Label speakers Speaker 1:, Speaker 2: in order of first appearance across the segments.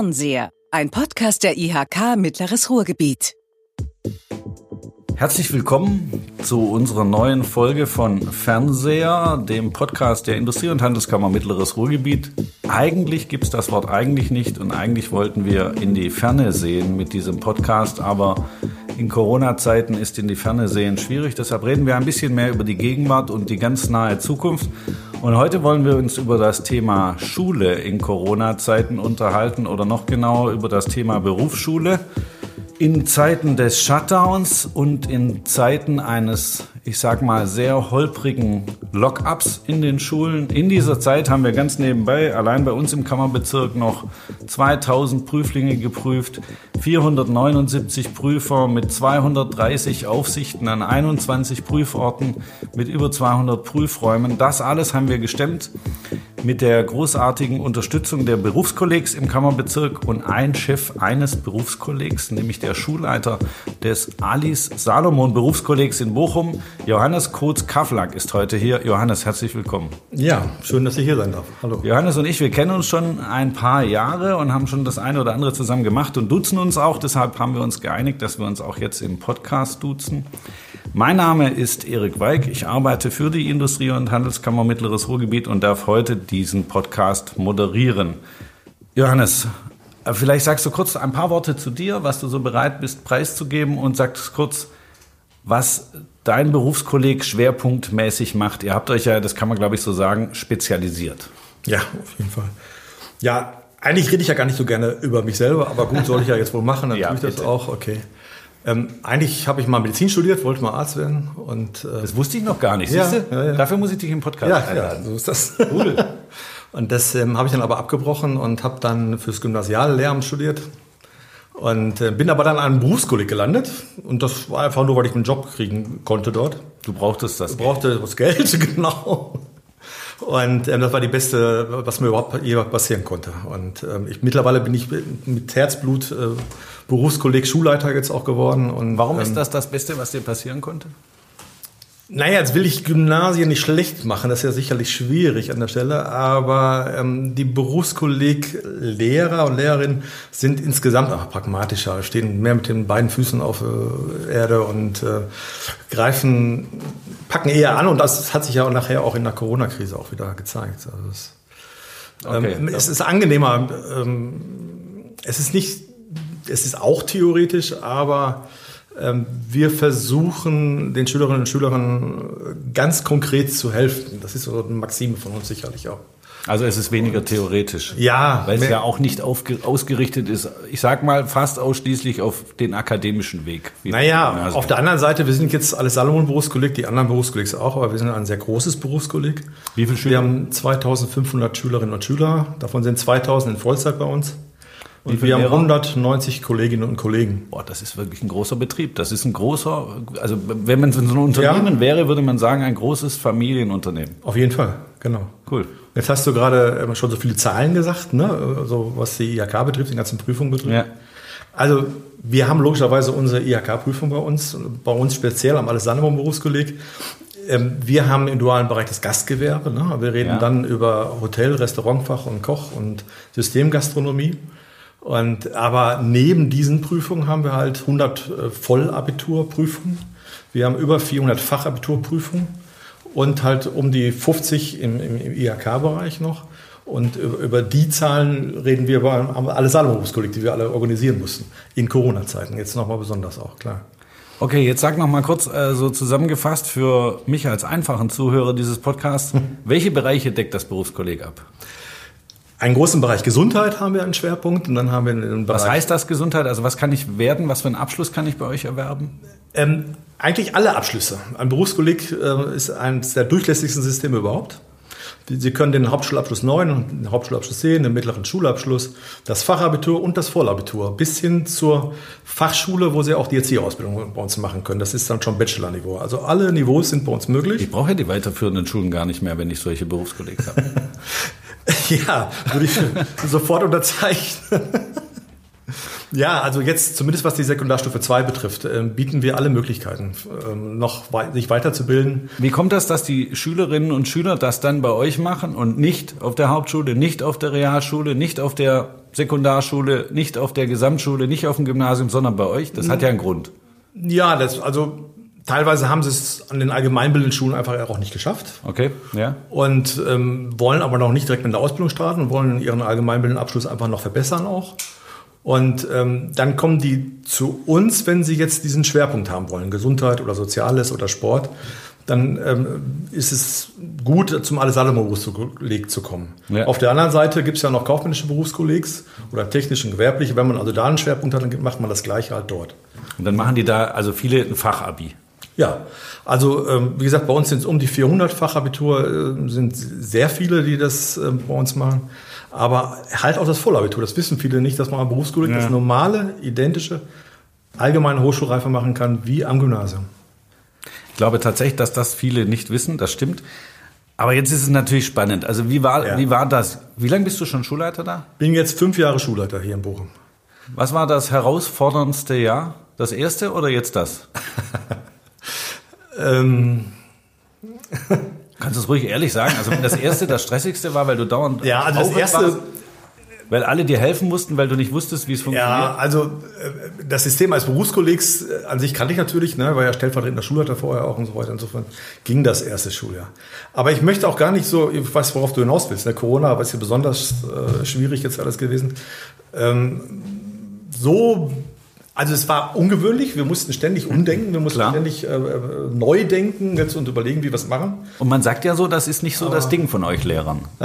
Speaker 1: Fernseher, ein Podcast der IHK Mittleres Ruhrgebiet.
Speaker 2: Herzlich willkommen zu unserer neuen Folge von Fernseher, dem Podcast der Industrie- und Handelskammer Mittleres Ruhrgebiet. Eigentlich gibt es das Wort eigentlich nicht und eigentlich wollten wir in die Ferne sehen mit diesem Podcast, aber in Corona-Zeiten ist in die Ferne sehen schwierig. Deshalb reden wir ein bisschen mehr über die Gegenwart und die ganz nahe Zukunft. Und heute wollen wir uns über das Thema Schule in Corona-Zeiten unterhalten oder noch genauer über das Thema Berufsschule. In Zeiten des Shutdowns und in Zeiten eines, ich sag mal, sehr holprigen Lockups in den Schulen. In dieser Zeit haben wir ganz nebenbei, allein bei uns im Kammerbezirk, noch 2000 Prüflinge geprüft, 479 Prüfer mit 230 Aufsichten an 21 Prüforten mit über 200 Prüfräumen. Das alles haben wir gestemmt mit der großartigen Unterstützung der Berufskollegs im Kammerbezirk und ein Chef eines Berufskollegs, nämlich der Schulleiter des Alice Salomon Berufskollegs in Bochum, Johannes Kotz-Kaflack ist heute hier. Johannes, herzlich willkommen.
Speaker 3: Ja, schön, dass ich hier sein darf. Hallo.
Speaker 2: Johannes und ich, wir kennen uns schon ein paar Jahre und haben schon das eine oder andere zusammen gemacht und duzen uns auch. Deshalb haben wir uns geeinigt, dass wir uns auch jetzt im Podcast duzen. Mein Name ist Erik Weig. Ich arbeite für die Industrie- und Handelskammer Mittleres Ruhrgebiet und darf heute diesen Podcast moderieren. Johannes, vielleicht sagst du kurz ein paar Worte zu dir, was du so bereit bist preiszugeben und sagst kurz, was dein Berufskolleg schwerpunktmäßig macht. Ihr habt euch ja, das kann man glaube ich so sagen, spezialisiert.
Speaker 3: Ja, auf jeden Fall. Ja, eigentlich rede ich ja gar nicht so gerne über mich selber, aber gut, soll ich ja jetzt wohl machen, dann ja, tue ich das bitte. auch, okay. Ähm, eigentlich habe ich mal Medizin studiert, wollte mal Arzt werden. Und,
Speaker 2: äh, das wusste ich noch gar nicht. Ja, ja, ja. Dafür muss ich dich im Podcast
Speaker 3: ja, einladen. Ja, so ist das. Cool. und das ähm, habe ich dann aber abgebrochen und habe dann fürs Gymnasiale Lehramt studiert. Und äh, bin aber dann an einem Berufskolleg gelandet. Und das war einfach nur, weil ich einen Job kriegen konnte dort.
Speaker 2: Du brauchtest das
Speaker 3: Geld. brauchte das Geld, genau. Und ähm, das war die beste, was mir überhaupt je passieren konnte. Und ähm, ich, mittlerweile bin ich mit Herzblut äh, Berufskolleg Schulleiter jetzt auch geworden. Und,
Speaker 2: Warum ist ähm, das das Beste, was dir passieren konnte?
Speaker 3: Naja, jetzt will ich Gymnasien nicht schlecht machen, das ist ja sicherlich schwierig an der Stelle, aber ähm, die Berufskolleg Lehrer und Lehrerinnen sind insgesamt auch pragmatischer, stehen mehr mit den beiden Füßen auf äh, Erde und äh, greifen, packen eher an und das hat sich ja auch nachher auch in der Corona-Krise auch wieder gezeigt. Also es, okay, ähm, es ist angenehmer, ähm, es ist nicht, es ist auch theoretisch, aber ähm, wir versuchen den Schülerinnen und Schülern ganz konkret zu helfen. Das ist so eine Maxime von uns sicherlich auch.
Speaker 2: Also es ist weniger theoretisch.
Speaker 3: Ja.
Speaker 2: Weil es ja auch nicht ausgerichtet ist, ich sag mal, fast ausschließlich auf den akademischen Weg.
Speaker 3: Naja, auf der anderen Seite, wir sind jetzt alles Salomon-Berufskolleg, die anderen Berufskollegs auch, aber wir sind ein sehr großes Berufskolleg.
Speaker 2: Wie viele Schüler?
Speaker 3: Wir haben 2500 Schülerinnen und Schüler, davon sind 2000 in Vollzeit bei uns. Und wir haben 190 Kolleginnen und Kollegen.
Speaker 2: Boah, das ist wirklich ein großer Betrieb. Das ist ein großer, also wenn man so ein Unternehmen ja. wäre, würde man sagen, ein großes Familienunternehmen.
Speaker 3: Auf jeden Fall, genau. Cool. Jetzt hast du gerade äh, schon so viele Zahlen gesagt, ne? also was die IHK betrifft, die ganzen Prüfungen betrifft. Ja. Also wir haben logischerweise unsere IHK-Prüfung bei uns, bei uns speziell am Alessandro Berufskolleg. Ähm, wir haben im dualen Bereich das Gastgewerbe. Ne? Wir reden ja. dann über Hotel, Restaurantfach und Koch und Systemgastronomie. Und, aber neben diesen Prüfungen haben wir halt 100 äh, Vollabiturprüfungen. Wir haben über 400 Fachabiturprüfungen und halt um die 50 im, im, im IHK-Bereich noch. Und über die Zahlen reden wir über alle Salomos-Kolleg, die wir alle organisieren mussten. In Corona-Zeiten. Jetzt nochmal besonders auch, klar.
Speaker 2: Okay, jetzt sag noch mal kurz äh, so zusammengefasst für mich als einfachen Zuhörer dieses Podcasts, welche Bereiche deckt das Berufskolleg ab?
Speaker 3: Einen großen Bereich Gesundheit haben wir einen Schwerpunkt und dann haben wir einen
Speaker 2: Bereich. Was heißt das Gesundheit? Also was kann ich werden? Was für einen Abschluss kann ich bei euch erwerben?
Speaker 3: Ähm, eigentlich alle Abschlüsse. Ein Berufskolleg äh, ist eines der durchlässigsten Systeme überhaupt. Sie können den Hauptschulabschluss 9 den Hauptschulabschluss 10, den mittleren Schulabschluss, das Fachabitur und das Vollabitur bis hin zur Fachschule, wo Sie auch die Erzieherausbildung bei uns machen können. Das ist dann schon Bachelor-Niveau. Also alle Niveaus sind bei uns möglich.
Speaker 2: Ich brauche ja die weiterführenden Schulen gar nicht mehr, wenn ich solche Berufskollegs habe.
Speaker 3: Ja, würde ich sofort unterzeichnen. Ja, also jetzt zumindest was die Sekundarstufe 2 betrifft, äh, bieten wir alle Möglichkeiten, äh, noch wei sich weiterzubilden.
Speaker 2: Wie kommt das, dass die Schülerinnen und Schüler das dann bei euch machen und nicht auf der Hauptschule, nicht auf der Realschule, nicht auf der Sekundarschule, nicht auf der Gesamtschule, nicht auf dem Gymnasium, sondern bei euch? Das hat ja einen Grund.
Speaker 3: Ja, das, also teilweise haben sie es an den allgemeinbildenden Schulen einfach auch nicht geschafft.
Speaker 2: Okay, ja.
Speaker 3: Und ähm, wollen aber noch nicht direkt mit der Ausbildung starten und wollen ihren allgemeinbildenden Abschluss einfach noch verbessern auch. Und ähm, dann kommen die zu uns, wenn sie jetzt diesen Schwerpunkt haben wollen, Gesundheit oder Soziales oder Sport. Dann ähm, ist es gut, zum Alles-Salomo-Berufskolleg zu kommen. Ja. Auf der anderen Seite gibt es ja noch kaufmännische Berufskollegs oder technische und gewerbliche. Wenn man also da einen Schwerpunkt hat, dann macht man das Gleiche halt dort.
Speaker 2: Und dann machen die da also viele ein Fachabi.
Speaker 3: Ja, also ähm, wie gesagt, bei uns sind es um die 400 Fachabitur, äh, sind sehr viele, die das äh, bei uns machen. Aber halt auch das Vollabitur, das wissen viele nicht, dass man am Berufskolleg ja. das normale, identische, allgemeine Hochschulreife machen kann wie am Gymnasium.
Speaker 2: Ich glaube tatsächlich, dass das viele nicht wissen, das stimmt. Aber jetzt ist es natürlich spannend. Also wie war, ja. wie war das? Wie lange bist du schon Schulleiter da?
Speaker 3: Bin jetzt fünf Jahre Schulleiter hier in Bochum.
Speaker 2: Was war das herausforderndste Jahr? Das erste oder jetzt das? ähm. Kannst du es ruhig ehrlich sagen? Also wenn das erste das stressigste war, weil du dauernd
Speaker 3: ja, also das erste warst,
Speaker 2: weil alle dir helfen mussten, weil du nicht wusstest, wie es funktioniert.
Speaker 3: Ja, also äh, das System als Berufskollegs äh, an sich kannte ich natürlich, ne, war ja stellvertretender Schulleiter vorher auch und so weiter. Insofern ging das erste Schuljahr. Aber ich möchte auch gar nicht so, ich weiß, worauf du hinaus willst. Ne? Corona war es ja besonders äh, schwierig jetzt alles gewesen. Ähm, so also es war ungewöhnlich, wir mussten ständig umdenken, wir mussten Klar. ständig äh, äh, neu denken jetzt und überlegen, wie wir es machen.
Speaker 2: Und man sagt ja so, das ist nicht so Aber das Ding von euch Lehrern.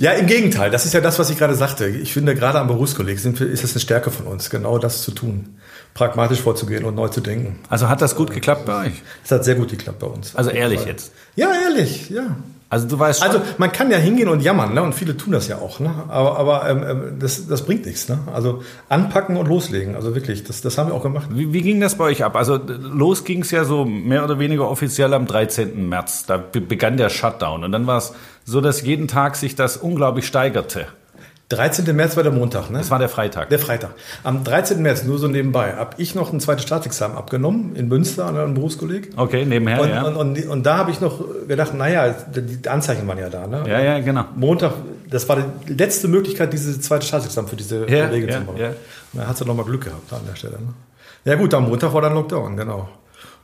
Speaker 3: ja, im Gegenteil, das ist ja das, was ich gerade sagte. Ich finde, gerade am Berufskolleg ist es eine Stärke von uns, genau das zu tun pragmatisch vorzugehen und neu zu denken.
Speaker 2: Also hat das gut geklappt bei euch?
Speaker 3: Es hat sehr gut geklappt bei uns.
Speaker 2: Also ehrlich jetzt?
Speaker 3: Ja, ehrlich, ja.
Speaker 2: Also du weißt schon.
Speaker 3: Also man kann ja hingehen und jammern, ne? Und viele tun das ja auch, ne? Aber, aber ähm, ähm, das, das bringt nichts, ne? Also anpacken und loslegen. Also wirklich, das, das haben wir auch gemacht.
Speaker 2: Wie, wie ging das bei euch ab? Also los ging es ja so mehr oder weniger offiziell am 13. März. Da begann der Shutdown. Und dann war es so, dass jeden Tag sich das unglaublich steigerte.
Speaker 3: 13. März war der Montag, ne?
Speaker 2: Das war der Freitag.
Speaker 3: Der Freitag. Am 13. März, nur so nebenbei, habe ich noch ein zweites Staatsexamen abgenommen in Münster an einem Berufskolleg.
Speaker 2: Okay, nebenher,
Speaker 3: und,
Speaker 2: ja.
Speaker 3: Und, und, und da habe ich noch gedacht, naja, die Anzeichen waren ja da, ne?
Speaker 2: Ja, ja, genau.
Speaker 3: Montag, das war die letzte Möglichkeit, dieses zweite Staatsexamen für diese
Speaker 2: ja, Kollegin ja, zu machen.
Speaker 3: Ja. Da hat sie nochmal Glück gehabt an der Stelle, ne? Ja gut, am Montag war dann Lockdown, genau.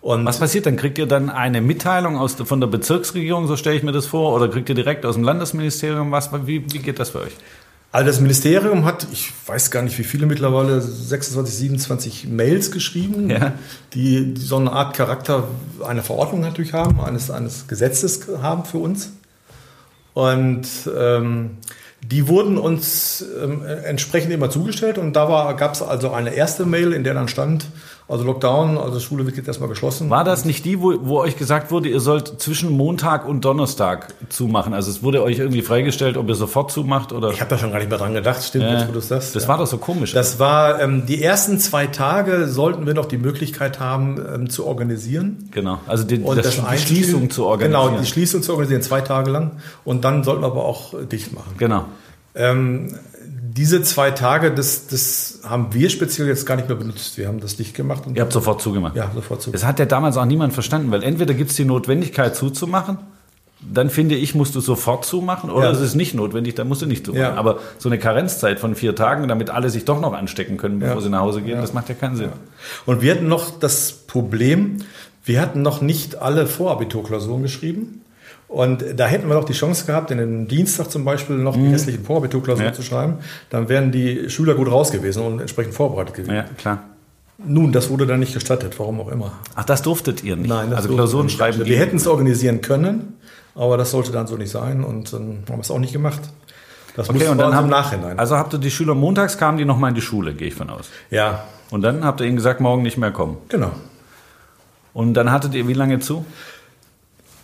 Speaker 2: Und was passiert dann? Kriegt ihr dann eine Mitteilung aus, von der Bezirksregierung, so stelle ich mir das vor, oder kriegt ihr direkt aus dem Landesministerium was? Wie, wie geht das für euch?
Speaker 3: Also das Ministerium hat, ich weiß gar nicht wie viele mittlerweile, 26, 27 Mails geschrieben, ja. die, die, so eine Art Charakter einer Verordnung natürlich haben, eines, eines Gesetzes haben für uns. Und ähm, die wurden uns ähm, entsprechend immer zugestellt und da gab es also eine erste Mail, in der dann stand, also Lockdown, also Schule wird jetzt erstmal geschlossen.
Speaker 2: War das nicht die, wo, wo euch gesagt wurde, ihr sollt zwischen Montag und Donnerstag zumachen? Also es wurde euch irgendwie freigestellt, ob ihr sofort zumacht oder?
Speaker 3: Ich habe da schon gar nicht mehr dran gedacht, stimmt,
Speaker 2: äh, jetzt wo du das Das ja. war doch so komisch.
Speaker 3: Das war, ähm, die ersten zwei Tage sollten wir noch die Möglichkeit haben ähm, zu organisieren.
Speaker 2: Genau, also die, und das, die Schließung zu organisieren.
Speaker 3: Genau, die Schließung zu organisieren, zwei Tage lang. Und dann sollten wir aber auch dicht machen.
Speaker 2: Genau.
Speaker 3: Ähm, diese zwei Tage, das, das haben wir speziell jetzt gar nicht mehr benutzt. Wir haben das dicht gemacht.
Speaker 2: Ihr habt sofort zugemacht?
Speaker 3: Ja, sofort zugemacht.
Speaker 2: Das hat ja damals auch niemand verstanden, weil entweder gibt es die Notwendigkeit zuzumachen, dann finde ich, musst du sofort zumachen, oder ja. es ist nicht notwendig, dann musst du nicht zumachen. Ja. Aber so eine Karenzzeit von vier Tagen, damit alle sich doch noch anstecken können, bevor ja. sie nach Hause gehen, das macht ja keinen Sinn.
Speaker 3: Und wir hatten noch das Problem, wir hatten noch nicht alle Vorabiturklausuren geschrieben. Und da hätten wir noch die Chance gehabt, in den Dienstag zum Beispiel noch die mhm. restlichen Vorabiturklausuren ja. zu schreiben. Dann wären die Schüler gut raus gewesen und entsprechend vorbereitet gewesen.
Speaker 2: Ja, klar.
Speaker 3: Nun, das wurde dann nicht gestattet, warum auch immer.
Speaker 2: Ach, das durftet ihr nicht?
Speaker 3: Nein,
Speaker 2: das also Klausuren schreiben.
Speaker 3: Wir hätten es organisieren können, aber das sollte dann so nicht sein und dann haben wir es auch nicht gemacht.
Speaker 2: Das okay, und dann haben, im Nachhinein. Also habt ihr die Schüler montags kamen die nochmal in die Schule, gehe ich von aus.
Speaker 3: Ja.
Speaker 2: Und dann habt ihr ihnen gesagt, morgen nicht mehr kommen.
Speaker 3: Genau.
Speaker 2: Und dann hattet ihr wie lange zu?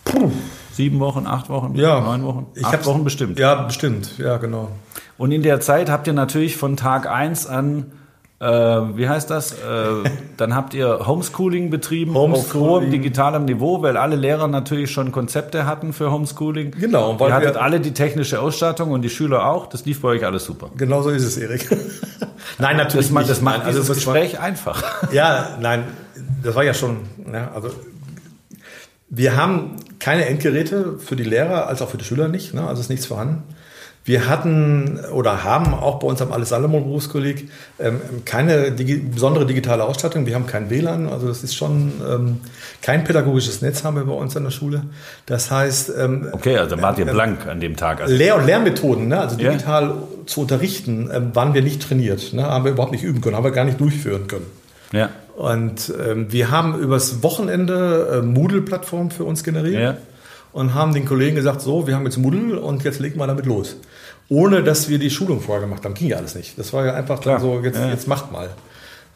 Speaker 2: Puh. Sieben Wochen, acht Wochen,
Speaker 3: ja,
Speaker 2: neun Wochen?
Speaker 3: Ich acht Wochen bestimmt.
Speaker 2: Ja, bestimmt, ja, genau. Und in der Zeit habt ihr natürlich von Tag eins an Äh, wie heißt das? Äh, dann habt ihr Homeschooling betrieben Homeschooling. auf hohem digitalem Niveau, weil alle Lehrer natürlich schon Konzepte hatten für Homeschooling.
Speaker 3: Genau.
Speaker 2: Weil ihr hattet alle die technische Ausstattung und die Schüler auch. Das lief bei euch alles super.
Speaker 3: Genau so ist es, Erik.
Speaker 2: nein, natürlich
Speaker 3: das, nicht. Das
Speaker 2: macht also das Gespräch war, einfach.
Speaker 3: Ja, nein, das war ja schon, ja, also wir haben keine Endgeräte für die Lehrer als auch für die Schüler nicht, ne? also ist nichts vorhanden. Wir hatten oder haben auch bei uns am Alles Salomon Berufskolleg ähm, keine digi besondere digitale Ausstattung. Wir haben kein WLAN, also das ist schon ähm, kein pädagogisches Netz haben wir bei uns an der Schule. Das heißt. Ähm,
Speaker 2: okay, also wart ihr ähm, blank an dem Tag.
Speaker 3: Also Lehr- und Lernmethoden, ne? also digital ja. zu unterrichten, ähm, waren wir nicht trainiert, ne? haben wir überhaupt nicht üben können, haben wir gar nicht durchführen können.
Speaker 2: Ja.
Speaker 3: Und ähm, wir haben übers Wochenende äh, Moodle-Plattform für uns generiert. Ja und haben den Kollegen gesagt, so, wir haben jetzt Moodle und jetzt legen wir damit los. Ohne dass wir die Schulung vorher gemacht haben. Ging ja alles nicht. Das war ja einfach Klar. so, jetzt, ja. jetzt macht mal.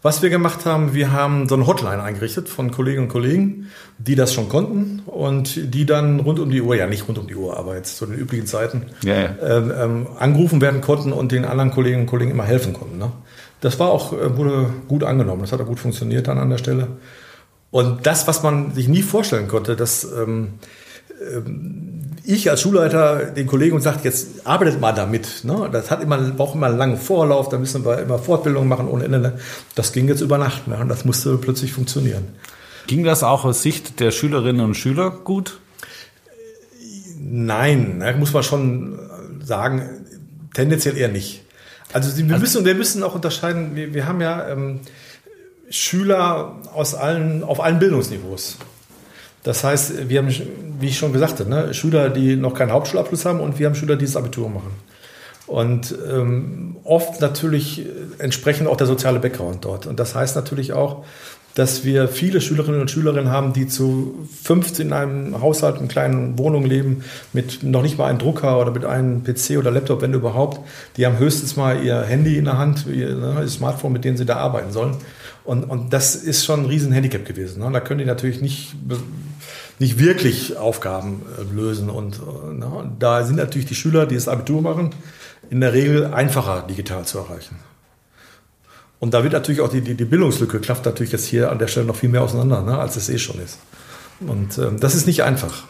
Speaker 3: Was wir gemacht haben, wir haben so eine Hotline eingerichtet von Kolleginnen und Kollegen, die das schon konnten und die dann rund um die Uhr, ja nicht rund um die Uhr, aber jetzt zu den üblichen Zeiten,
Speaker 2: ja, ja.
Speaker 3: Ähm, ähm, angerufen werden konnten und den anderen Kolleginnen und Kollegen immer helfen konnten. Ne? Das war auch, äh, wurde gut angenommen, das hat auch gut funktioniert dann an der Stelle. Und das, was man sich nie vorstellen konnte, dass ähm, ähm, ich als Schulleiter den Kollegen und sagt, jetzt arbeitet mal damit. Ne? Das hat immer, braucht immer einen langen Vorlauf, da müssen wir immer Fortbildungen machen ohne Ende. Das ging jetzt über Nacht ne? und das musste plötzlich funktionieren.
Speaker 2: Ging das auch aus Sicht der Schülerinnen und Schüler gut?
Speaker 3: Nein, da muss man schon sagen, tendenziell eher nicht. Also wir, also, müssen, wir müssen auch unterscheiden, wir, wir haben ja ähm, Schüler aus allen, auf allen Bildungsniveaus. Das heißt, wir haben, wie ich schon gesagt habe, ne, Schüler, die noch keinen Hauptschulabschluss haben und wir haben Schüler, die das Abitur machen. Und ähm, oft natürlich entsprechend auch der soziale Background dort. Und das heißt natürlich auch, dass wir viele Schülerinnen und Schülerinnen haben, die zu 15 in einem Haushalt, in kleinen Wohnungen leben, mit noch nicht mal einem Drucker oder mit einem PC oder Laptop, wenn überhaupt. Die haben höchstens mal ihr Handy in der Hand, ihr, ne, ihr Smartphone, mit dem sie da arbeiten sollen. Und, und das ist schon ein Riesenhandicap gewesen. Ne? Da können die natürlich nicht nicht wirklich Aufgaben äh, lösen. Und äh, na, da sind natürlich die Schüler, die das Abitur machen, in der Regel einfacher digital zu erreichen. Und da wird natürlich auch die, die, die Bildungslücke klafft natürlich jetzt hier an der Stelle noch viel mehr auseinander, ne, als es eh schon ist. Und ähm, das ist nicht einfach.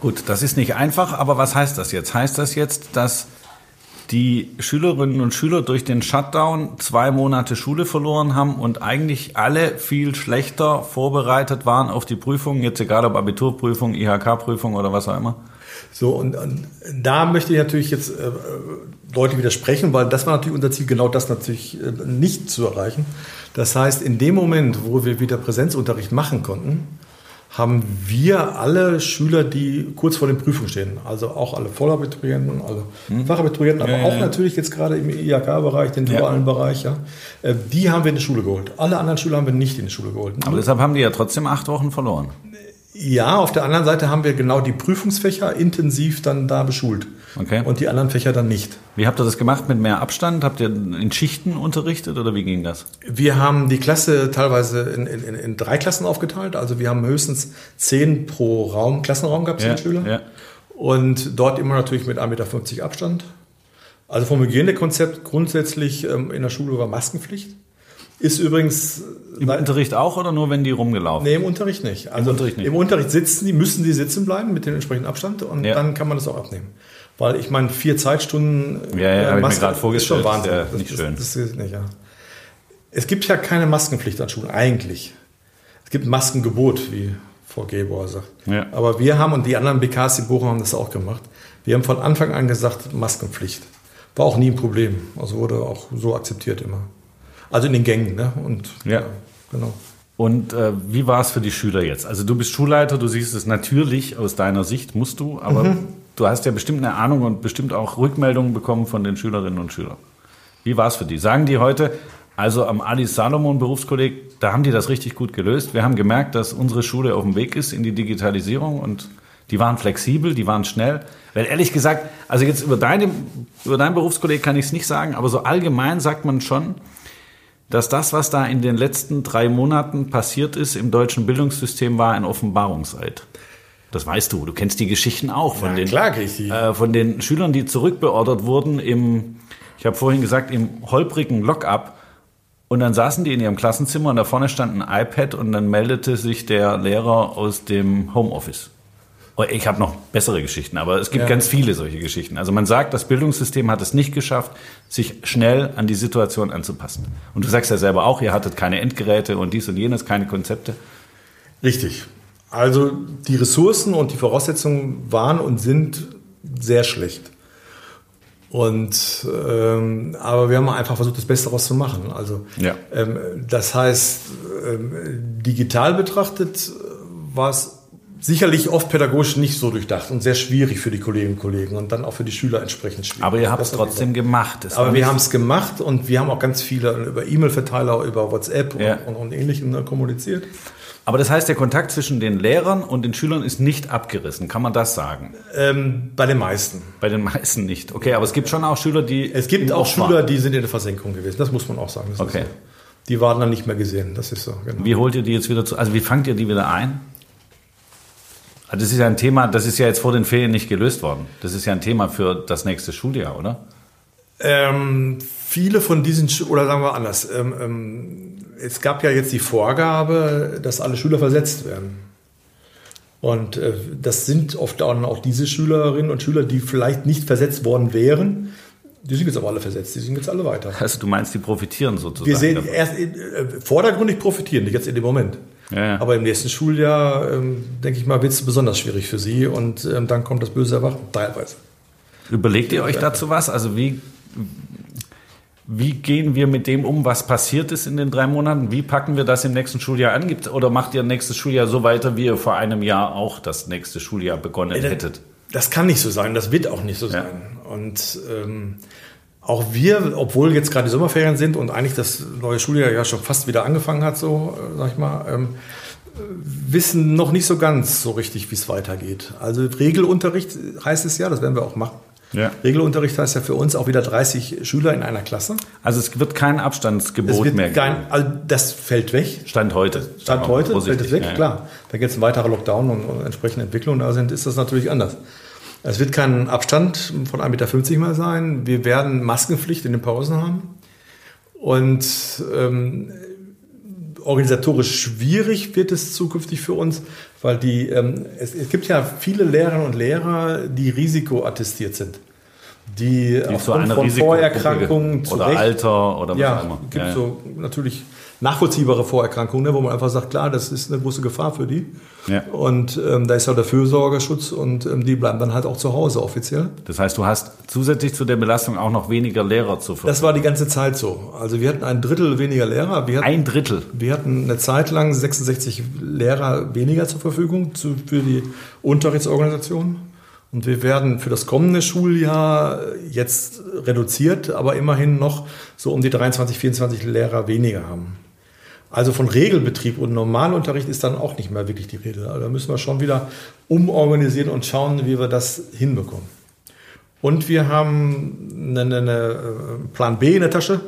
Speaker 2: Gut, das ist nicht einfach, aber was heißt das jetzt? Heißt das jetzt, dass die Schülerinnen und Schüler durch den Shutdown zwei Monate Schule verloren haben und eigentlich alle viel schlechter vorbereitet waren auf die Prüfung, jetzt egal ob Abiturprüfung, IHK-Prüfung oder was auch immer?
Speaker 3: So, und, und da möchte ich natürlich jetzt äh, deutlich widersprechen, weil das war natürlich unser Ziel, genau das natürlich äh, nicht zu erreichen. Das heißt, in dem Moment, wo wir wieder Präsenzunterricht machen konnten, haben wir alle Schüler, die kurz vor den Prüfungen stehen, also auch alle Vollabiturienten, alle hm. Fachabiturienten, aber ja, auch ja. natürlich jetzt gerade im IHK-Bereich, den dualen ja. Bereich, ja, äh, die haben wir in die Schule geholt. Alle anderen Schüler haben wir nicht in die Schule geholt.
Speaker 2: Aber deshalb haben die ja trotzdem acht Wochen verloren.
Speaker 3: Ja, auf der anderen Seite haben wir genau die Prüfungsfächer intensiv dann da beschult.
Speaker 2: Okay.
Speaker 3: Und die anderen Fächer dann nicht.
Speaker 2: Wie habt ihr das gemacht mit mehr Abstand? Habt ihr in Schichten unterrichtet oder wie ging das?
Speaker 3: Wir haben die Klasse teilweise in, in, in drei Klassen aufgeteilt. Also wir haben höchstens zehn pro Raum, Klassenraum gehabt, zehn ja, Schüler. Ja. Und dort immer natürlich mit 1,50 Meter Abstand. Also vom Hygienekonzept grundsätzlich ähm, in der Schule war Maskenpflicht. Ist übrigens.
Speaker 2: Im Unterricht auch oder nur, wenn die rumgelaufen
Speaker 3: Nee, im Unterricht nicht. Also Im Unterricht, nicht. Im Unterricht sitzen die, müssen die sitzen bleiben mit dem entsprechenden Abstand und ja. dann kann man das auch abnehmen. Weil ich meine, vier Zeitstunden
Speaker 2: ja, ja, äh, Maske ich mir ist schon
Speaker 3: Wahnsinn.
Speaker 2: Ja, nicht das, schön.
Speaker 3: Das, das nicht, ja. Es gibt ja keine Maskenpflicht an Schulen, eigentlich. Es gibt Maskengebot, wie Frau Gebauer sagt. Ja. Aber wir haben, und die anderen BKs, die Bochum haben das auch gemacht, wir haben von Anfang an gesagt, Maskenpflicht. War auch nie ein Problem. Also wurde auch so akzeptiert immer. Also in den Gängen, ne? Und
Speaker 2: ja, genau. Und äh, wie war es für die Schüler jetzt? Also du bist Schulleiter, du siehst es natürlich aus deiner Sicht, musst du, aber mhm. du hast ja bestimmt eine Ahnung und bestimmt auch Rückmeldungen bekommen von den Schülerinnen und Schülern. Wie war es für die? Sagen die heute, also am Alice Salomon Berufskolleg, da haben die das richtig gut gelöst. Wir haben gemerkt, dass unsere Schule auf dem Weg ist in die Digitalisierung und die waren flexibel, die waren schnell. Weil ehrlich gesagt, also jetzt über, deine, über dein Berufskolleg kann ich es nicht sagen, aber so allgemein sagt man schon, dass das, was da in den letzten drei Monaten passiert ist im deutschen Bildungssystem, war ein Offenbarungseid. Das weißt du. Du kennst die Geschichten auch von, ja, den,
Speaker 3: klar, äh,
Speaker 2: von den Schülern, die zurückbeordert wurden im, ich habe vorhin gesagt, im holprigen Lockup Und dann saßen die in ihrem Klassenzimmer und da vorne stand ein iPad und dann meldete sich der Lehrer aus dem Homeoffice. Oh, ich habe noch bessere Geschichten, aber es gibt ja. ganz viele solche Geschichten. Also man sagt, das Bildungssystem hat es nicht geschafft, sich schnell an die Situation anzupassen. Und du sagst ja selber auch, ihr hattet keine Endgeräte und dies und jenes, keine Konzepte.
Speaker 3: Richtig. Also die Ressourcen und die Voraussetzungen waren und sind sehr schlecht. Und ähm, aber wir haben einfach versucht, das Beste daraus zu machen. Also ja. ähm, das heißt, ähm, digital betrachtet war es sicherlich oft pädagogisch nicht so durchdacht und sehr schwierig für die Kolleginnen und Kollegen und dann auch für die Schüler entsprechend schwierig.
Speaker 2: Aber ihr habt es trotzdem gemacht.
Speaker 3: Das Aber wir haben es gemacht und wir haben auch ganz viele über E-Mail-Verteiler, über WhatsApp ja. und, und, und Ähnlichem ne, kommuniziert.
Speaker 2: Aber das heißt, der Kontakt zwischen den Lehrern und den Schülern ist nicht abgerissen. Kann man das sagen?
Speaker 3: Ähm, bei den meisten.
Speaker 2: Bei den meisten nicht. Okay, aber es gibt schon auch Schüler, die.
Speaker 3: Es gibt auch Schüler, die sind in der Versenkung gewesen. Das muss man auch sagen.
Speaker 2: okay.
Speaker 3: So. Die waren dann nicht mehr gesehen. Das ist so.
Speaker 2: Genau. Wie holt ihr die jetzt wieder zu? Also wie fangt ihr die wieder ein? Also das ist ja ein Thema, das ist ja jetzt vor den Ferien nicht gelöst worden. Das ist ja ein Thema für das nächste Schuljahr, oder?
Speaker 3: Ähm, viele von diesen, oder sagen wir anders, ähm, ähm, es gab ja jetzt die Vorgabe, dass alle Schüler versetzt werden. Und äh, das sind oft auch diese Schülerinnen und Schüler, die vielleicht nicht versetzt worden wären. Die sind jetzt aber alle versetzt, die sind jetzt alle weiter.
Speaker 2: Also du meinst, die profitieren sozusagen?
Speaker 3: Wir sehen erst äh, vordergründig profitieren, nicht jetzt in dem Moment. Ja. Aber im nächsten Schuljahr, ähm, denke ich mal, wird es besonders schwierig für Sie und ähm, dann kommt das böse Erwachen, teilweise.
Speaker 2: Überlegt ihr euch dazu was? Also wie, wie gehen wir mit dem um, was passiert ist in den drei Monaten? Wie packen wir das im nächsten Schuljahr an? Gibt, oder macht ihr nächstes Schuljahr so weiter, wie ihr vor einem Jahr auch das nächste Schuljahr begonnen hättet?
Speaker 3: Das kann nicht so sein, das wird auch nicht so sein. Ja. Und ähm, auch wir, obwohl jetzt gerade die Sommerferien sind und eigentlich das neue Schuljahr ja schon fast wieder angefangen hat, so äh, sag ich mal, ähm, wissen noch nicht so ganz so richtig, wie es weitergeht. Also Regelunterricht heißt es ja, das werden wir auch machen. Ja. Regelunterricht heißt ja für uns auch wieder 30 Schüler in einer Klasse.
Speaker 2: Also es wird kein Abstandsgebot
Speaker 3: wird
Speaker 2: mehr
Speaker 3: kein, also das fällt weg.
Speaker 2: Stand heute.
Speaker 3: Stand heute fällt es weg, ja, klar. Wenn jetzt ein weiterer Lockdown und, und entsprechende Entwicklungen da sind, ist das natürlich anders. Es wird kein Abstand von 1,50 Meter mehr sein. Wir werden Maskenpflicht in den Pausen haben. Und ähm, organisatorisch schwierig wird es zukünftig für uns, weil die, ähm, es, es, gibt ja viele Lehrerinnen und Lehrer, die risikoattestiert sind. Die,
Speaker 2: die aufgrund von Vorerkrankungen oder Alter oder was
Speaker 3: ja, auch immer. Gibt ja, so natürlich nachvollziehbare Vorerkrankungen, ne, wo man einfach sagt, klar, das ist eine große Gefahr für die. Ja. Und ähm, da ist ja der Fürsorgeschutz und ähm, die bleiben dann halt auch zu Hause offiziell.
Speaker 2: Das heißt, du hast zusätzlich zu der Belastung auch noch weniger Lehrer zu
Speaker 3: Verfügung. Das war die ganze Zeit so. Also wir hatten ein Drittel weniger Lehrer. Hatten,
Speaker 2: ein Drittel?
Speaker 3: Wir hatten eine Zeit lang 66 Lehrer weniger zur Verfügung zu, für die Unterrichtsorganisation. Und wir werden für das kommende Schuljahr jetzt reduziert, aber immerhin noch so um die 23, 24 Lehrer weniger haben. Also von Regelbetrieb und Normalunterricht ist dann auch nicht mehr wirklich die Rede. Da müssen wir schon wieder umorganisieren und schauen, wie wir das hinbekommen. Und wir haben einen eine äh, Plan B in der Tasche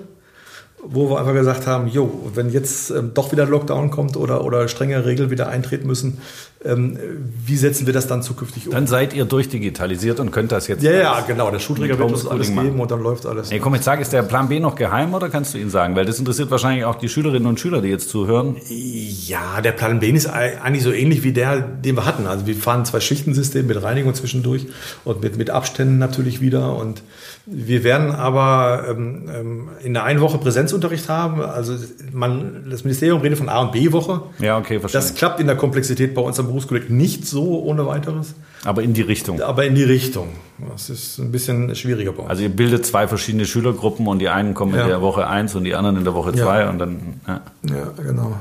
Speaker 3: wo wir einfach gesagt haben, jo, wenn jetzt ähm, doch wieder Lockdown kommt oder, oder strengere Regeln wieder eintreten müssen, wie setzen wir das dann zukünftig
Speaker 2: um? Dann seid ihr durchdigitalisiert und könnt das jetzt.
Speaker 3: Ja, ja, genau. Der Schulträger wird uns alles geben und dann läuft alles.
Speaker 2: Nee, komm, jetzt sag, ist der Plan B noch geheim oder kannst du ihn sagen? Weil das interessiert wahrscheinlich auch die Schülerinnen und Schüler, die jetzt zuhören.
Speaker 3: Ja, der Plan B ist eigentlich so ähnlich wie der, den wir hatten. Also wir fahren zwei Schichtensystem mit Reinigung zwischendurch und mit, mit Abständen natürlich wieder und wir werden aber ähm, ähm, in der einen Woche Präsenzunterricht haben. Also man, das Ministerium redet von A- und B-Woche.
Speaker 2: Ja, okay,
Speaker 3: verstehe. Das klappt in der Komplexität bei uns am Berufskolleg nicht so ohne weiteres.
Speaker 2: Aber in die Richtung.
Speaker 3: Aber in die Richtung. Das ist ein bisschen schwieriger bei uns.
Speaker 2: Also ihr bildet zwei verschiedene Schülergruppen und die einen kommen ja. in der Woche eins und die anderen in der Woche zwei ja. und dann.
Speaker 3: Ja. ja, genau.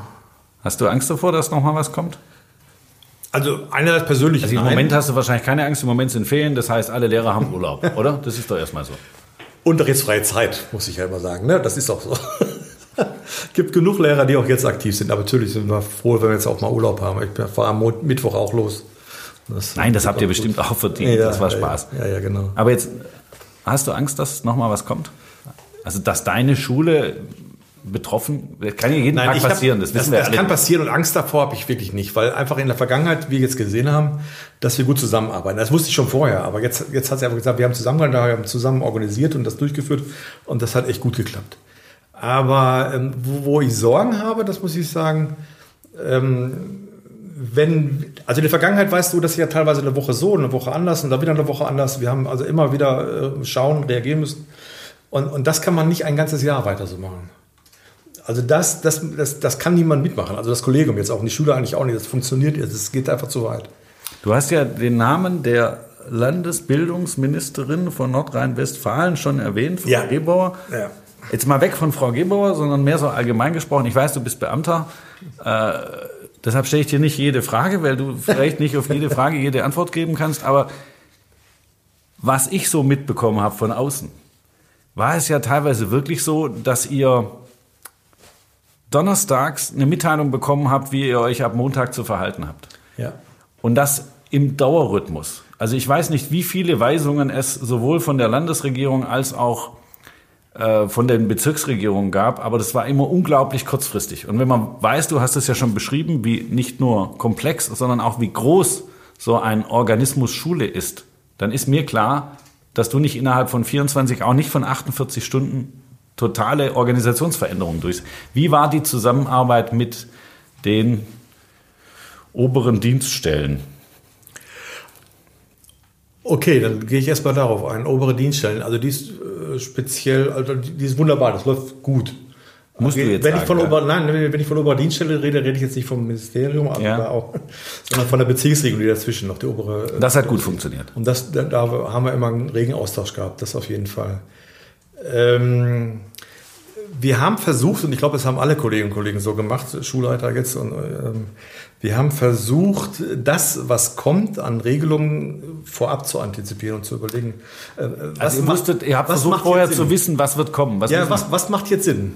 Speaker 2: Hast du Angst davor, dass nochmal was kommt?
Speaker 3: Also einerseits persönlich.
Speaker 2: Also im nein. Moment hast du wahrscheinlich keine Angst, im Moment sind Ferien, das heißt, alle Lehrer haben Urlaub, oder? Das ist doch erstmal so.
Speaker 3: Unterrichtsfreie Zeit, muss ich ja immer sagen. Ne? Das ist auch so. gibt genug Lehrer, die auch jetzt aktiv sind. Aber natürlich sind wir froh, wenn wir jetzt auch mal Urlaub haben. Ich fahre am Mittwoch auch los.
Speaker 2: Das Nein, das habt ihr bestimmt auch verdient. Ja, das war Spaß.
Speaker 3: Ja, ja, genau.
Speaker 2: Aber jetzt hast du Angst, dass nochmal was kommt? Also, dass deine Schule betroffen? Das kann ja jeden Nein, Tag passieren,
Speaker 3: hab, das wissen das, wir Das alle. kann passieren und Angst davor habe ich wirklich nicht, weil einfach in der Vergangenheit wir jetzt gesehen haben, dass wir gut zusammenarbeiten. Das wusste ich schon vorher, aber jetzt, jetzt hat sie einfach gesagt, wir haben zusammengearbeitet, wir haben zusammen organisiert und das durchgeführt und das hat echt gut geklappt. Aber ähm, wo, wo, ich Sorgen habe, das muss ich sagen, ähm, wenn, also in der Vergangenheit weißt du, dass ja teilweise eine Woche so, eine Woche anders und dann wieder eine Woche anders. Wir haben also immer wieder äh, schauen, reagieren müssen. Und, und das kann man nicht ein ganzes Jahr weiter so machen. Also das, das, das, das kann niemand mitmachen. Also das Kollegium jetzt auch, die Schule eigentlich auch nicht. Das funktioniert jetzt, es geht einfach zu weit.
Speaker 2: Du hast ja den Namen der Landesbildungsministerin von Nordrhein-Westfalen schon erwähnt,
Speaker 3: Frau ja.
Speaker 2: Gebauer.
Speaker 3: Ja.
Speaker 2: Jetzt mal weg von Frau Gebauer, sondern mehr so allgemein gesprochen. Ich weiß, du bist Beamter. Äh, deshalb stelle ich dir nicht jede Frage, weil du vielleicht nicht auf jede Frage jede Antwort geben kannst. Aber was ich so mitbekommen habe von außen, war es ja teilweise wirklich so, dass ihr donnerstags eine Mitteilung bekommen habt, wie ihr euch ab Montag zu verhalten habt.
Speaker 3: Ja.
Speaker 2: Und das im Dauerrhythmus. Also ich weiß nicht, wie viele Weisungen es sowohl von der Landesregierung als auch von den Bezirksregierungen gab, aber das war immer unglaublich kurzfristig. Und wenn man weiß, du hast es ja schon beschrieben, wie nicht nur komplex, sondern auch wie groß so ein Organismus Schule ist, dann ist mir klar, dass du nicht innerhalb von 24, auch nicht von 48 Stunden totale Organisationsveränderungen durch. Wie war die Zusammenarbeit mit den oberen Dienststellen?
Speaker 3: Okay, dann gehe ich erstmal darauf ein. Obere Dienststellen, also die ist äh, speziell, also die ist wunderbar, das läuft gut.
Speaker 2: Musst du jetzt
Speaker 3: wenn
Speaker 2: sagen,
Speaker 3: ich von
Speaker 2: ja.
Speaker 3: Ober, nein, wenn ich von oberer Dienststelle rede, rede ich jetzt nicht vom Ministerium, aber
Speaker 2: Ja.
Speaker 3: auch, sondern von der Bezirksregierung, die dazwischen noch die obere.
Speaker 2: Das hat gut funktioniert.
Speaker 3: Und das, da, da haben wir immer einen regen Austausch gehabt, das auf jeden Fall. Ähm, wir haben versucht, und ich glaube, das haben alle Kolleginnen und Kollegen so gemacht, Schulleiter jetzt, und ähm, wir haben versucht, das, was kommt, an Regelungen vorab zu antizipieren und zu überlegen. Äh, was
Speaker 2: Also ihr, musstet, ihr habt versucht vorher zu wissen, was wird kommen. Was
Speaker 3: Ja, was, was macht jetzt Sinn?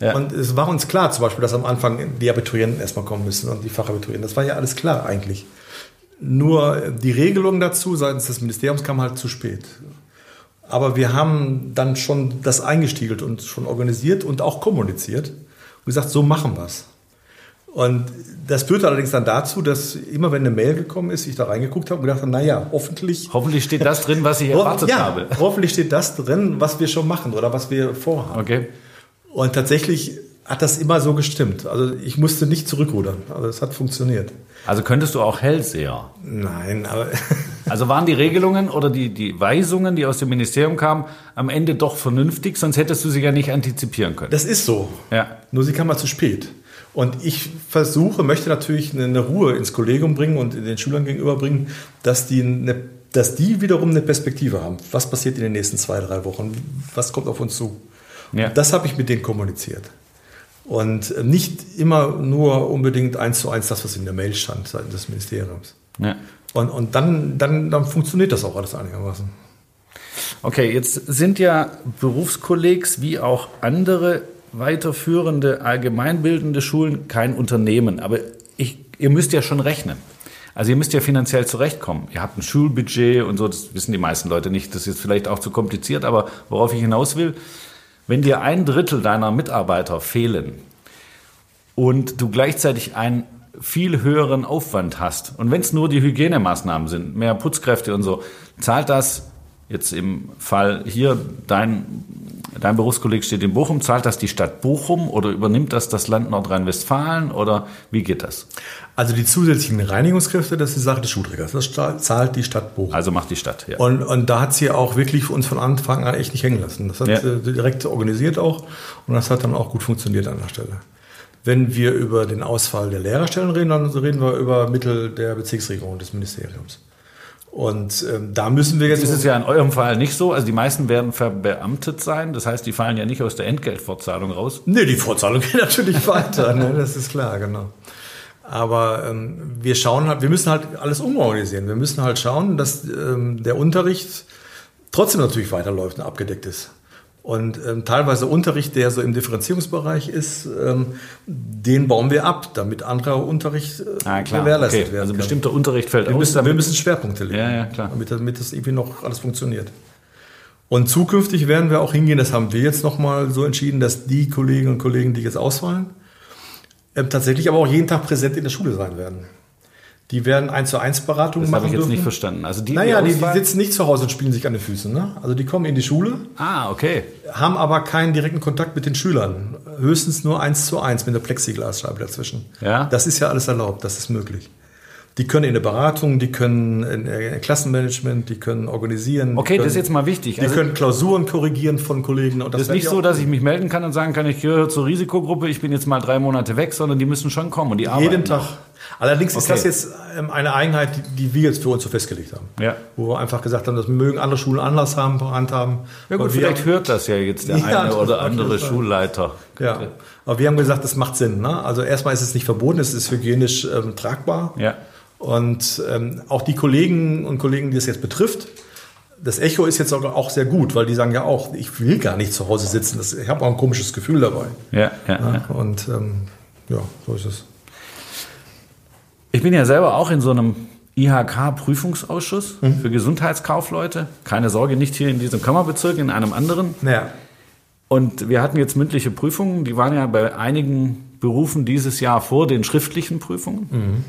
Speaker 2: Ja.
Speaker 3: Und es war uns klar, zum Beispiel, dass am Anfang die Abiturienten erstmal kommen müssen und die Fachabiturienten. Das war ja alles klar eigentlich. Nur die Regelung dazu seitens des Ministeriums kam halt zu spät. Aber wir haben dann schon das eingestiegelt und schon organisiert und auch kommuniziert und gesagt, so machen wir es. Und das führte allerdings dann dazu, dass immer wenn eine Mail gekommen ist, ich da reingeguckt habe und gedacht habe, naja, hoffentlich
Speaker 2: Hoffentlich steht das drin, was ich erwartet
Speaker 3: ja,
Speaker 2: habe.
Speaker 3: hoffentlich steht das drin, was wir schon machen oder was wir vorhaben.
Speaker 2: Okay.
Speaker 3: Und tatsächlich hat das immer so gestimmt. Also ich musste nicht zurückrudern. Also es hat funktioniert.
Speaker 2: Also könntest du auch Hellseher.
Speaker 3: Nein, aber
Speaker 2: Also waren die Regelungen oder die, die Weisungen, die aus dem Ministerium kamen, am Ende doch vernünftig, sonst hättest du sie ja nicht antizipieren können.
Speaker 3: das ist so.
Speaker 2: Ja.
Speaker 3: Nur sie kam mal zu spät. Und ich versuche, möchte natürlich eine- Ruhe ins Kollegium bringen und den Schülern gegenüberbringen, dass die, eine, dass die wiederum eine Perspektive haben. Was passiert in den nächsten zwei, drei Wochen? Was kommt auf uns zu?
Speaker 2: Ja.
Speaker 3: Das habe ich mit denen kommuniziert. Und nicht immer nur unbedingt eins zu eins das, was in der Mail stand seitens des Ministeriums.
Speaker 2: Ja.
Speaker 3: Und, und dann, dann, dann funktioniert das auch alles einigermaßen.
Speaker 2: Okay, jetzt sind ja Berufskollegs wie auch andere weiterführende allgemeinbildende Schulen kein Unternehmen. Aber ich, ihr müsst ja schon rechnen. Also ihr müsst ja finanziell zurechtkommen. Ihr habt ein Schulbudget und so, das wissen die meisten Leute nicht. Das ist jetzt vielleicht auch zu kompliziert, aber worauf ich hinaus will, wenn dir ein Drittel deiner Mitarbeiter fehlen und du gleichzeitig einen viel höheren Aufwand hast und wenn es nur die Hygienemaßnahmen sind, mehr Putzkräfte und so, zahlt das jetzt im Fall hier dein dein Berufskolleg steht in Bochum, zahlt das die Stadt Bochum oder übernimmt das das Land Nordrhein-Westfalen oder wie geht das?
Speaker 3: Also die zusätzlichen Reinigungskräfte, das ist die Sache des Schulträgers. Das zahlt die Stadt Bochum.
Speaker 2: Also macht die Stadt, ja.
Speaker 3: Und, und da hat sie auch wirklich uns von Anfang an echt nicht hängen lassen. Das hat
Speaker 2: Ja.
Speaker 3: sie direkt organisiert auch und das hat dann auch gut funktioniert an der Stelle. Wenn wir über den Ausfall der Lehrerstellen reden, dann reden wir über Mittel der Bezirksregierung des Ministeriums. Und ähm, da müssen wir jetzt.
Speaker 2: Das ist ja in eurem Fall nicht so. Also die meisten werden verbeamtet sein. Das heißt, die fallen ja nicht aus der Entgeltfortzahlung raus.
Speaker 3: Nee, die Vorzahlung geht natürlich weiter, ne? das ist klar, genau. Aber ähm, wir schauen halt, wir müssen halt alles umorganisieren. Wir müssen halt schauen, dass ähm, der Unterricht trotzdem natürlich weiterläuft und abgedeckt ist. Und ähm, teilweise Unterricht, der so im Differenzierungsbereich ist, ähm, den bauen wir ab, damit anderer Unterricht äh,
Speaker 2: Ah,
Speaker 3: gewährleistet
Speaker 2: Okay.
Speaker 3: werden
Speaker 2: Also
Speaker 3: kann.
Speaker 2: bestimmter Unterricht fällt
Speaker 3: Wir
Speaker 2: aus.
Speaker 3: müssen, wir müssen Schwerpunkte legen,
Speaker 2: Ja, ja, klar.
Speaker 3: Damit, damit das irgendwie noch alles funktioniert. Und zukünftig werden wir auch hingehen, das haben wir jetzt nochmal so entschieden, dass die Kolleginnen und Kollegen, die jetzt ausfallen, ähm, tatsächlich aber auch jeden Tag präsent in der Schule sein werden. Die werden eins zu eins Beratungen
Speaker 2: machen. Das habe ich jetzt
Speaker 3: dürfen.
Speaker 2: nicht verstanden.
Speaker 3: Also die, naja, die, die, sitzen nicht zu Hause und spielen sich an den Füßen. Ne? Also die kommen in die Schule.
Speaker 2: Ah, okay.
Speaker 3: Haben aber keinen direkten Kontakt mit den Schülern. Höchstens nur eins zu eins mit einer Plexiglasscheibe dazwischen.
Speaker 2: Ja.
Speaker 3: Das ist ja alles erlaubt. Das ist möglich. Die können in der Beratung, die können in Klassenmanagement, die können organisieren.
Speaker 2: Okay,
Speaker 3: können,
Speaker 2: das ist jetzt mal wichtig.
Speaker 3: Die also, können Klausuren korrigieren von Kollegen.
Speaker 2: Und das, das ist nicht so, dass ich mich melden kann und sagen kann, ich gehöre zur Risikogruppe, ich bin jetzt mal drei Monate weg, sondern die müssen schon kommen und die
Speaker 3: arbeiten. Jeden Tag. Allerdings okay. ist das jetzt ähm, eine Eigenheit, die wir jetzt für uns so festgelegt haben.
Speaker 2: Ja.
Speaker 3: Wo wir einfach gesagt haben, das mögen andere Schulen anders haben, handhaben.
Speaker 2: Ja gut, vielleicht hört das ja jetzt der ja, eine oder andere Schulleiter.
Speaker 3: Ja, aber wir haben gesagt, das macht Sinn. Ne? Also erstmal ist es nicht verboten, es ist hygienisch ähm, tragbar.
Speaker 2: Ja.
Speaker 3: Und ähm, auch die Kollegen und Kollegen, die es jetzt betrifft, das Echo ist jetzt auch sehr gut, weil die sagen ja auch, ich will gar nicht zu Hause sitzen. Das, ich habe auch ein komisches Gefühl dabei.
Speaker 2: Ja, ja. ja.
Speaker 3: Und ähm, ja, so ist es.
Speaker 2: Ich bin ja selber auch in so einem IHK-Prüfungsausschuss mhm. für Gesundheitskaufleute. Keine Sorge, nicht hier in diesem Kammerbezirk, in einem anderen.
Speaker 3: Ja.
Speaker 2: Und wir hatten jetzt mündliche Prüfungen, die waren ja bei einigen Berufen dieses Jahr vor den schriftlichen Prüfungen. Mhm.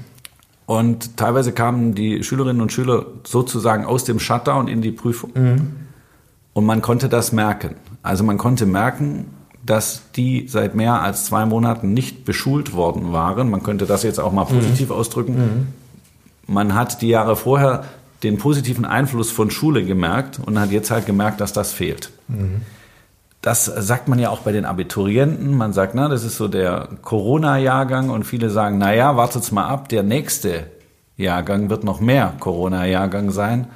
Speaker 2: Und teilweise kamen die Schülerinnen und Schüler sozusagen aus dem Shutdown in die Prüfung. Mhm. Und man konnte das merken. Also man konnte merken, dass die seit mehr als zwei Monaten nicht beschult worden waren. Man könnte das jetzt auch mal positiv mhm. ausdrücken. Mhm. Man hat die Jahre vorher den positiven Einfluss von Schule gemerkt und hat jetzt halt gemerkt, dass das fehlt. Mhm. Das sagt man ja auch bei den Abiturienten. Man sagt, na, das ist so der Corona-Jahrgang und viele sagen, na ja, wartet's mal ab, der nächste Jahrgang wird noch mehr Corona-Jahrgang sein.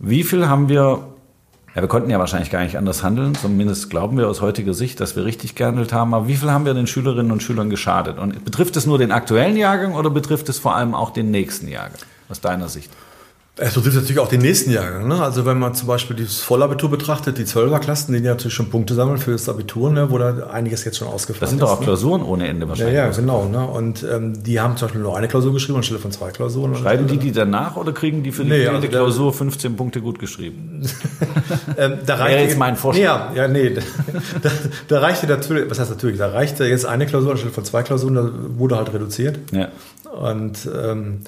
Speaker 2: Wie viel haben wir, ja, wir konnten ja wahrscheinlich gar nicht anders handeln, zumindest glauben wir aus heutiger Sicht, dass wir richtig gehandelt haben, aber wie viel haben wir den Schülerinnen und Schülern geschadet? Und betrifft es nur den aktuellen Jahrgang oder betrifft es vor allem auch den nächsten Jahrgang, aus deiner Sicht?
Speaker 3: Es betrifft natürlich auch den nächsten Jahrgang. Ne? Also wenn man zum Beispiel das Vollabitur betrachtet, die Zwölferklassen, die natürlich schon Punkte sammeln für das Abitur, ne? wo da einiges jetzt schon ausgefallen ist.
Speaker 2: Das sind doch auch ne? Klausuren ohne Ende wahrscheinlich.
Speaker 3: Ja, ja genau. Ne? Und ähm, die haben zum Beispiel nur eine Klausur geschrieben anstelle von zwei Klausuren.
Speaker 2: Schreiben die die danach oder kriegen die für die nee, also Klausur 15 Punkte gut geschrieben?
Speaker 3: ähm, da reicht
Speaker 2: Wäre jetzt mein Vorschlag.
Speaker 3: Ja, ja nee. da, da reichte natürlich, was heißt natürlich, da reichte jetzt eine Klausur anstelle von zwei Klausuren, da wurde halt reduziert.
Speaker 2: Ja.
Speaker 3: Und ähm,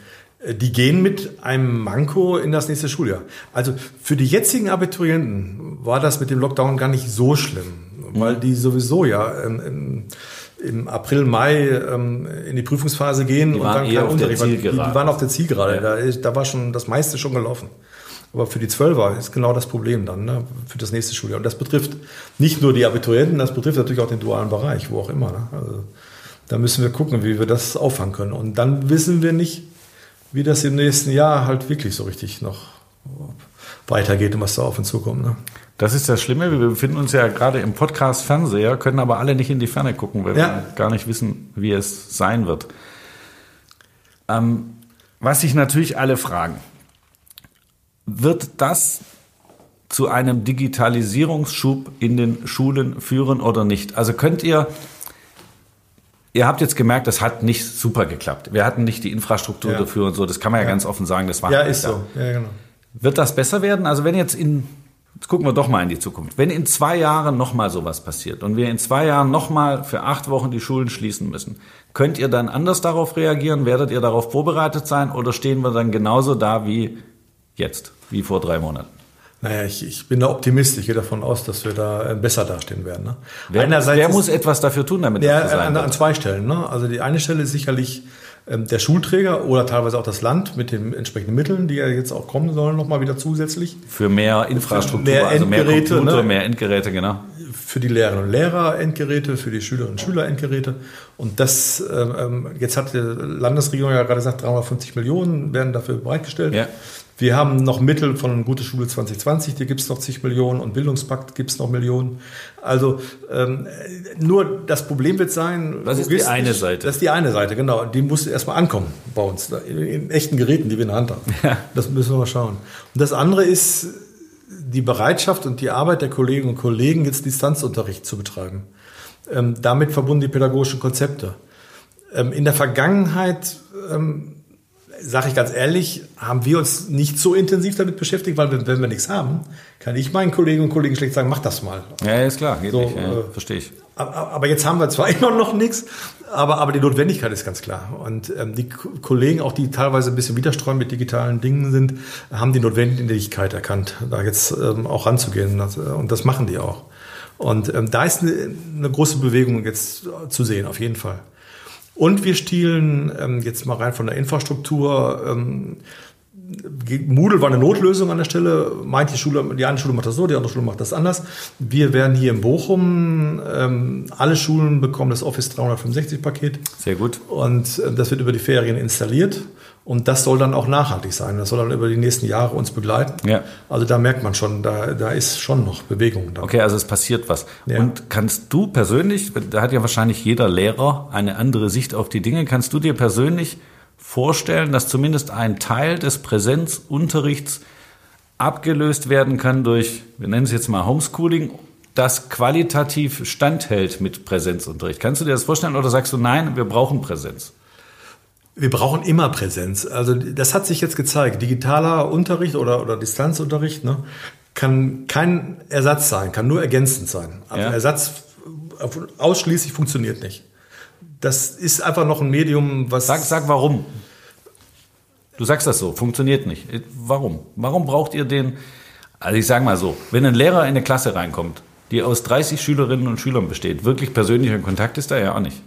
Speaker 3: die gehen mit einem Manko in das nächste Schuljahr. Also für die jetzigen Abiturienten war das mit dem Lockdown gar nicht so schlimm, weil die sowieso ja im, im April, Mai ähm, in die Prüfungsphase gehen
Speaker 2: die und dann kein Unterricht. Die,
Speaker 3: die, waren auf der Zielgerade. Ja. Da, da war schon das meiste schon gelaufen. Aber für die Zwölfer ist genau das Problem dann, ne, für das nächste Schuljahr. Und das betrifft nicht nur die Abiturienten, das betrifft natürlich auch den dualen Bereich, wo auch immer. Ne? Also, da müssen wir gucken, wie wir das auffangen können. Und dann wissen wir nicht, wie das im nächsten Jahr halt wirklich so richtig noch weitergeht und was da auf uns zukommt. Ne?
Speaker 2: Das ist das Schlimme. Wir befinden uns ja gerade im Podcast Fernseher, können aber alle nicht in die Ferne gucken, weil ja. wir gar nicht wissen, wie es sein wird. Ähm, was sich natürlich alle fragen, wird das zu einem Digitalisierungsschub in den Schulen führen oder nicht? Also könnt ihr Ihr habt jetzt gemerkt, das hat nicht super geklappt. Wir hatten nicht die Infrastruktur ja. dafür und so. Das kann man ja, ja. ganz offen sagen. Das war
Speaker 3: ja, ist da. so. Ja, genau.
Speaker 2: Wird das besser werden? Also wenn jetzt in, jetzt gucken wir doch mal in die Zukunft. Wenn in zwei Jahren nochmal sowas passiert und wir in zwei Jahren nochmal für acht Wochen die Schulen schließen müssen, könnt ihr dann anders darauf reagieren? Werdet ihr darauf vorbereitet sein oder stehen wir dann genauso da wie jetzt, wie vor drei Monaten?
Speaker 3: Naja, ich, ich bin da Optimist. Ich gehe davon aus, dass wir da äh, besser dastehen werden. Ne?
Speaker 2: Wer, Einerseits wer muss etwas dafür tun, damit
Speaker 3: ja, das so an, an zwei Stellen. Ne? Also die eine Stelle ist sicherlich ähm, der Schulträger oder teilweise auch das Land mit den entsprechenden Mitteln, die ja jetzt auch kommen sollen, nochmal wieder zusätzlich.
Speaker 2: Für mehr Infrastruktur,
Speaker 3: mehr also mehr Computer,
Speaker 2: ne? mehr Endgeräte, genau.
Speaker 3: Für die Lehrerinnen und Lehrer Endgeräte, für die Schülerinnen und Schüler Endgeräte. Und das, ähm, ähm jetzt hat die Landesregierung ja gerade gesagt, 350 Millionen werden dafür bereitgestellt.
Speaker 2: Ja.
Speaker 3: Wir haben noch Mittel von Gute Schule 2020, die gibt es noch zig Millionen und Bildungspakt gibt es noch Millionen. Also ähm, nur das Problem wird sein.
Speaker 2: Das ist die eine Seite.
Speaker 3: Das ist die eine Seite, genau. Die muss erstmal ankommen bei uns, in, in, echten Geräten, die wir in der Hand haben. Ja. Das müssen wir mal schauen. Und das andere ist die Bereitschaft und die Arbeit der Kolleginnen und Kollegen, jetzt Distanzunterricht zu betreiben. Ähm, damit verbunden die pädagogischen Konzepte. Ähm, in der Vergangenheit ähm, sage ich ganz ehrlich, haben wir uns nicht so intensiv damit beschäftigt, weil wenn, wenn wir nichts haben, kann ich meinen Kolleginnen und Kollegen schlecht sagen, mach das mal.
Speaker 2: Ja, ist klar, geht so, nicht, ja, äh, verstehe ich.
Speaker 3: Aber jetzt haben wir zwar immer noch nichts, aber, aber die Notwendigkeit ist ganz klar. Und ähm, die Kollegen, auch die teilweise ein bisschen widerstreuen mit digitalen Dingen sind, haben die Notwendigkeit erkannt, da jetzt ähm, auch ranzugehen. Und das machen die auch. Und ähm, da ist eine, eine große Bewegung jetzt zu sehen, auf jeden Fall. Und wir stielen ähm, jetzt mal rein von der Infrastruktur. Ähm, Moodle war eine Notlösung an der Stelle. Meint die Schule, die eine Schule macht das so, die andere Schule macht das anders. Wir werden hier in Bochum, ähm, alle Schulen bekommen das Office 365 Paket.
Speaker 2: Sehr gut.
Speaker 3: Und äh, das wird über die Ferien installiert. Und das soll dann auch nachhaltig sein. Das soll dann über die nächsten Jahre uns begleiten. Ja. Also da merkt man schon, da, da ist schon noch Bewegung.
Speaker 2: Da. Okay, also es passiert was. Ja. Und kannst du persönlich, da hat ja wahrscheinlich jeder Lehrer eine andere Sicht auf die Dinge, kannst du dir persönlich vorstellen, dass zumindest ein Teil des Präsenzunterrichts abgelöst werden kann durch, wir nennen es jetzt mal Homeschooling, das qualitativ standhält mit Präsenzunterricht. Kannst du dir das vorstellen oder sagst du, nein, wir brauchen Präsenz?
Speaker 3: Wir brauchen immer Präsenz. Also das hat sich jetzt gezeigt. Digitaler Unterricht oder, oder Distanzunterricht ne, kann kein Ersatz sein, kann nur ergänzend sein. Also ja. Ersatz ausschließlich funktioniert nicht. Das ist einfach noch ein Medium, was.
Speaker 2: Sag, sag warum. Du sagst das so, funktioniert nicht. Warum? Warum braucht ihr den? Also ich sage mal so, wenn ein Lehrer in eine Klasse reinkommt, die aus 30 Schülerinnen und Schülern besteht, wirklich persönlicher Kontakt ist da ja auch nicht.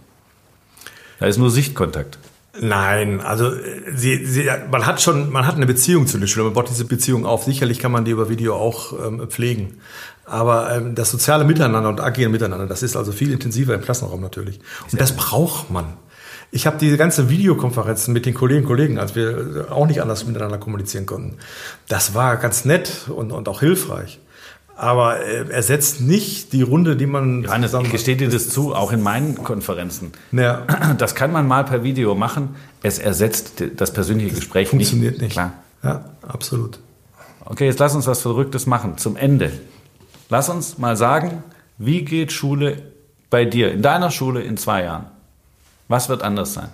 Speaker 2: Da ist nur Sichtkontakt.
Speaker 3: Nein, also sie, sie, man hat schon, man hat eine Beziehung zu den Schülern, man baut diese Beziehung auf. Sicherlich kann man die über Video auch ähm, pflegen. Aber ähm, das soziale Miteinander und Agieren miteinander, das ist also viel intensiver im Klassenraum natürlich. Und das braucht man. Ich habe diese ganze Videokonferenzen mit den Kolleginnen und Kollegen, als wir auch nicht anders miteinander kommunizieren konnten. Das war ganz nett und, und auch hilfreich aber äh, ersetzt nicht die Runde, die man.
Speaker 2: Johannes, ich gestehe dir das zu, auch in meinen Konferenzen. Ja. Das kann man mal per Video machen. Es ersetzt das persönliche Gespräch
Speaker 3: Funktioniert nicht. Klar. Ja, absolut.
Speaker 2: Okay, jetzt lass uns was Verrücktes machen. Zum Ende. Lass uns mal sagen, wie geht Schule bei dir, in deiner Schule in zwei Jahren? Was wird anders sein?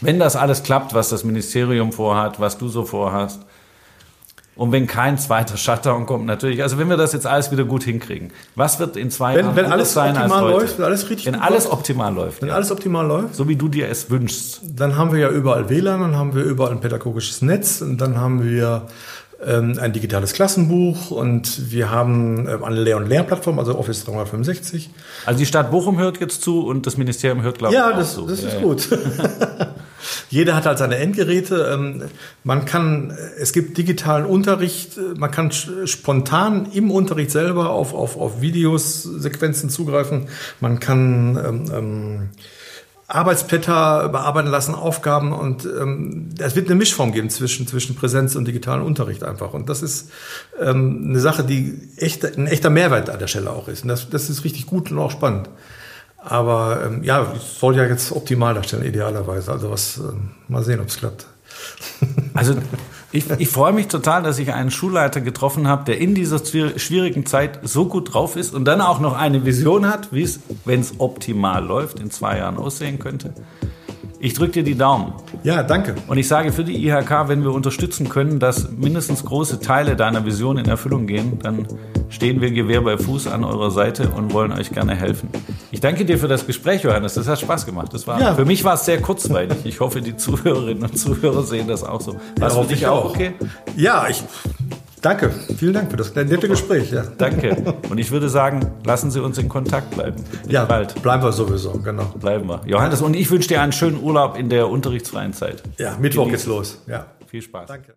Speaker 2: Wenn das alles klappt, was das Ministerium vorhat, was du so vorhast, und wenn kein zweiter Shutdown kommt, natürlich. Also wenn wir das jetzt alles wieder gut hinkriegen, was wird in zwei
Speaker 3: wenn, Jahren wenn alles sein optimal als heute? läuft, wenn
Speaker 2: alles richtig Wenn alles läuft, optimal läuft.
Speaker 3: Wenn ja. alles optimal läuft.
Speaker 2: So wie du dir es wünschst.
Speaker 3: Dann haben wir ja überall WLAN, dann haben wir überall ein pädagogisches Netz und dann haben wir ein digitales Klassenbuch und wir haben ähm, eine Lehr- und Lehrplattform, also Office 365.
Speaker 2: Also die Stadt Bochum hört jetzt zu und das Ministerium hört, glaube ich,
Speaker 3: ja, das, zu. Ja, das ist gut. Jeder hat halt seine Endgeräte. Ähm, man kann, es gibt digitalen Unterricht, man kann spontan im Unterricht selber auf, auf, auf Videos, Sequenzen zugreifen. Man kann ähm, ähm, Arbeitsblätter bearbeiten lassen, Aufgaben und ähm, es wird eine Mischform geben zwischen, zwischen Präsenz und digitalen Unterricht einfach. Und das ist ähm, eine Sache, die echt, ein echter Mehrwert an der Stelle auch ist. Und das, das ist richtig gut und auch spannend. Aber ähm, ja, ich soll ja jetzt optimal darstellen, idealerweise. Also was, ähm, mal sehen, ob es klappt.
Speaker 2: Also ich, ich freue mich total, dass ich einen Schulleiter getroffen habe, der in dieser schwierigen Zeit so gut drauf ist und dann auch noch eine Vision hat, wie es, wenn es optimal läuft, in zwei Jahren aussehen könnte. Ich drücke dir die Daumen.
Speaker 3: Ja, danke.
Speaker 2: Und ich sage für die IHK, wenn wir unterstützen können, dass mindestens große Teile deiner Vision in Erfüllung gehen, dann stehen wir Gewehr bei Fuß an eurer Seite und wollen euch gerne helfen. Ich danke dir für das Gespräch, Johannes. Das hat Spaß gemacht. Das war, ja. Für mich war es sehr kurzweilig. Ich hoffe, die Zuhörerinnen und Zuhörer sehen das auch so.
Speaker 3: War ja, für dich auch okay? Ja, ich Danke, vielen Dank für das nette Super. Gespräch. Ja.
Speaker 2: Danke. Und ich würde sagen, lassen Sie uns in Kontakt bleiben.
Speaker 3: Bis ja, bald. Bleiben wir sowieso, genau.
Speaker 2: Bleiben wir. Johannes, und ich wünsche dir einen schönen Urlaub in der unterrichtsfreien Zeit.
Speaker 3: Ja, Mittwoch geht's los. Ja.
Speaker 2: Viel Spaß.
Speaker 3: Danke.